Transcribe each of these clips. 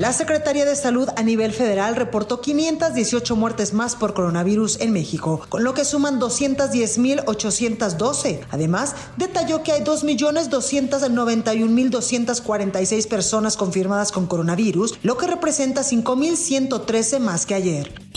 La Secretaría de Salud a nivel federal reportó 518 muertes más por coronavirus en México, con lo que suman 210.812. Además, detalló que hay 2.291.246 personas confirmadas con coronavirus, lo que representa 5.113 más que ayer.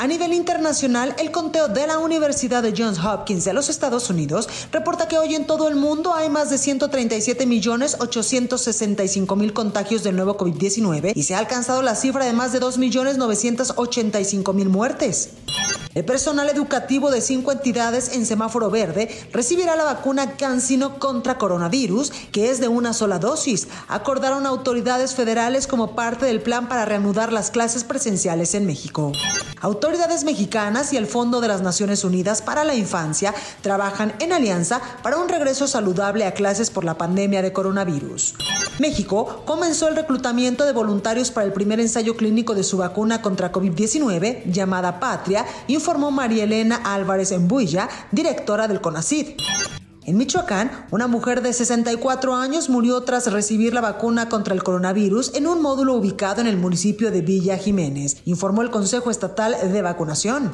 A nivel internacional, el conteo de la Universidad de Johns Hopkins de los Estados Unidos reporta que hoy en todo el mundo hay más de 137 millones 865 mil contagios del nuevo COVID-19 y se ha alcanzado la cifra de más de 2 millones 985 mil muertes. El personal educativo de cinco entidades en semáforo verde recibirá la vacuna CanSino contra coronavirus, que es de una sola dosis, acordaron autoridades federales como parte del plan para reanudar las clases presenciales en México. Autoridades mexicanas y el Fondo de las Naciones Unidas para la Infancia trabajan en alianza para un regreso saludable a clases por la pandemia de coronavirus. México comenzó el reclutamiento de voluntarios para el primer ensayo clínico de su vacuna contra COVID-19 llamada Patria, informó María Elena Álvarez Embuilla, directora del CONACID. En Michoacán, una mujer de 64 años murió tras recibir la vacuna contra el coronavirus en un módulo ubicado en el municipio de Villa Jiménez, informó el Consejo Estatal de Vacunación.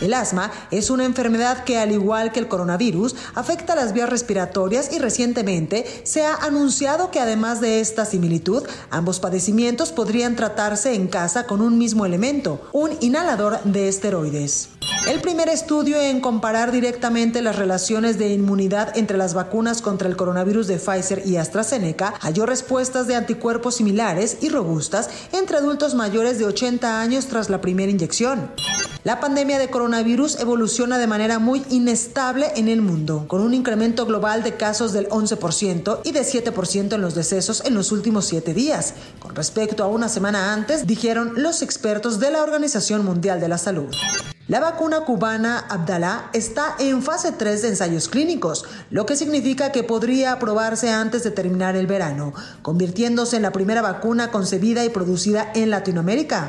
El asma es una enfermedad que, al igual que el coronavirus, afecta las vías respiratorias y recientemente se ha anunciado que además de esta similitud, ambos padecimientos podrían tratarse en casa con un mismo elemento, un inhalador de esteroides. El primer estudio en comparar directamente las relaciones de inmunidad entre las vacunas contra el coronavirus de Pfizer y AstraZeneca halló respuestas de anticuerpos similares y robustas entre adultos mayores de 80 años tras la primera inyección. La pandemia de coronavirus evoluciona de manera muy inestable en el mundo, con un incremento global de casos del 11% y de 7% en los decesos en los últimos siete días, con respecto a una semana antes, dijeron los expertos de la Organización Mundial de la Salud. La vacuna cubana Abdalá está en fase 3 de ensayos clínicos, lo que significa que podría aprobarse antes de terminar el verano, convirtiéndose en la primera vacuna concebida y producida en Latinoamérica.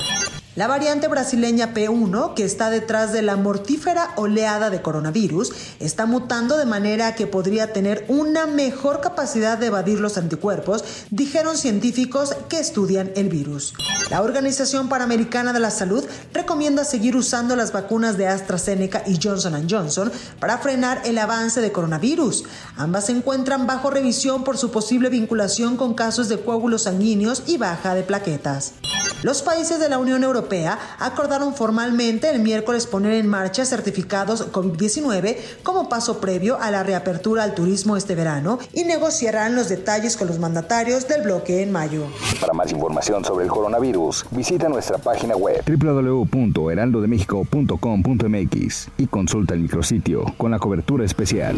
La variante brasileña P1, que está detrás de la mortífera oleada de coronavirus, está mutando de manera que podría tener una mejor capacidad de evadir los anticuerpos, dijeron científicos que estudian el virus. La Organización Panamericana de la Salud recomienda seguir usando las vacunas de AstraZeneca y Johnson Johnson para frenar el avance de coronavirus. Ambas se encuentran bajo revisión por su posible vinculación con casos de coágulos sanguíneos y baja de plaquetas. Los países de la Unión Europea acordaron formalmente el miércoles poner en marcha certificados COVID-19 como paso previo a la reapertura al turismo este verano y negociarán los detalles con los mandatarios del bloque en mayo. Para más información sobre el coronavirus, visita nuestra página web www.heraldodemexico.com.mx y consulta el micrositio con la cobertura especial.